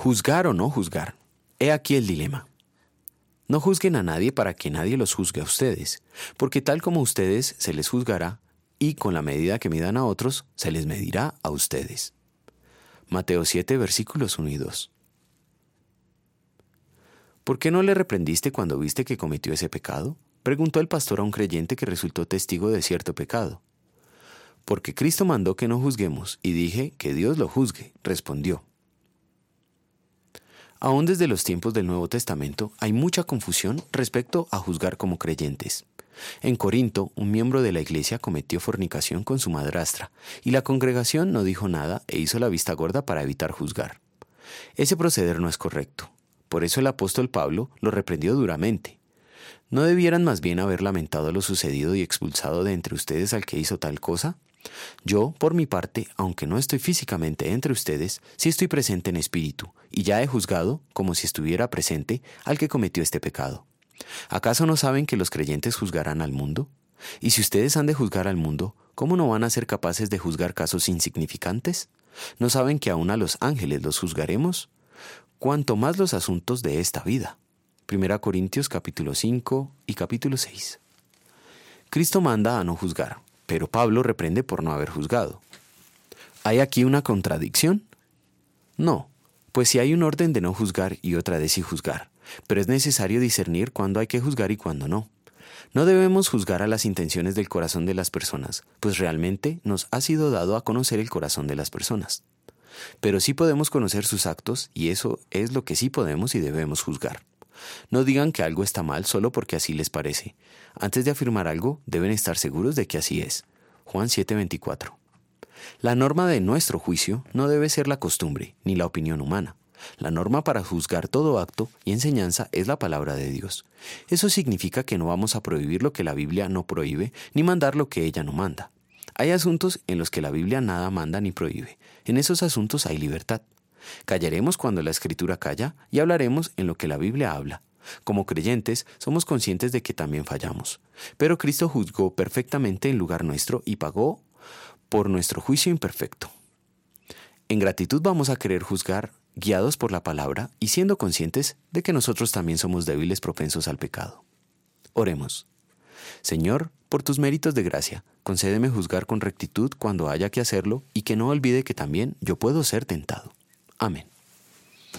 Juzgar o no juzgar. He aquí el dilema. No juzguen a nadie para que nadie los juzgue a ustedes, porque tal como ustedes se les juzgará, y con la medida que midan a otros, se les medirá a ustedes. Mateo 7, versículos 1 y 2. ¿Por qué no le reprendiste cuando viste que cometió ese pecado? Preguntó el pastor a un creyente que resultó testigo de cierto pecado. Porque Cristo mandó que no juzguemos, y dije que Dios lo juzgue, respondió. Aún desde los tiempos del Nuevo Testamento hay mucha confusión respecto a juzgar como creyentes. En Corinto, un miembro de la iglesia cometió fornicación con su madrastra, y la congregación no dijo nada e hizo la vista gorda para evitar juzgar. Ese proceder no es correcto. Por eso el apóstol Pablo lo reprendió duramente. ¿No debieran más bien haber lamentado lo sucedido y expulsado de entre ustedes al que hizo tal cosa? Yo, por mi parte, aunque no estoy físicamente entre ustedes, sí estoy presente en espíritu, y ya he juzgado, como si estuviera presente, al que cometió este pecado. ¿Acaso no saben que los creyentes juzgarán al mundo? Y si ustedes han de juzgar al mundo, ¿cómo no van a ser capaces de juzgar casos insignificantes? ¿No saben que aún a los ángeles los juzgaremos? Cuanto más los asuntos de esta vida. 1 Corintios capítulo 5 y capítulo 6. Cristo manda a no juzgar, pero Pablo reprende por no haber juzgado. ¿Hay aquí una contradicción? No, pues si hay un orden de no juzgar y otra de sí juzgar, pero es necesario discernir cuándo hay que juzgar y cuándo no. No debemos juzgar a las intenciones del corazón de las personas, pues realmente nos ha sido dado a conocer el corazón de las personas. Pero sí podemos conocer sus actos y eso es lo que sí podemos y debemos juzgar. No digan que algo está mal solo porque así les parece. Antes de afirmar algo, deben estar seguros de que así es. Juan 7:24. La norma de nuestro juicio no debe ser la costumbre ni la opinión humana. La norma para juzgar todo acto y enseñanza es la palabra de Dios. Eso significa que no vamos a prohibir lo que la Biblia no prohíbe, ni mandar lo que ella no manda. Hay asuntos en los que la Biblia nada manda ni prohíbe. En esos asuntos hay libertad. Callaremos cuando la Escritura calla y hablaremos en lo que la Biblia habla. Como creyentes somos conscientes de que también fallamos, pero Cristo juzgó perfectamente en lugar nuestro y pagó por nuestro juicio imperfecto. En gratitud vamos a querer juzgar guiados por la palabra y siendo conscientes de que nosotros también somos débiles propensos al pecado. Oremos. Señor, por tus méritos de gracia, concédeme juzgar con rectitud cuando haya que hacerlo y que no olvide que también yo puedo ser tentado. Amen.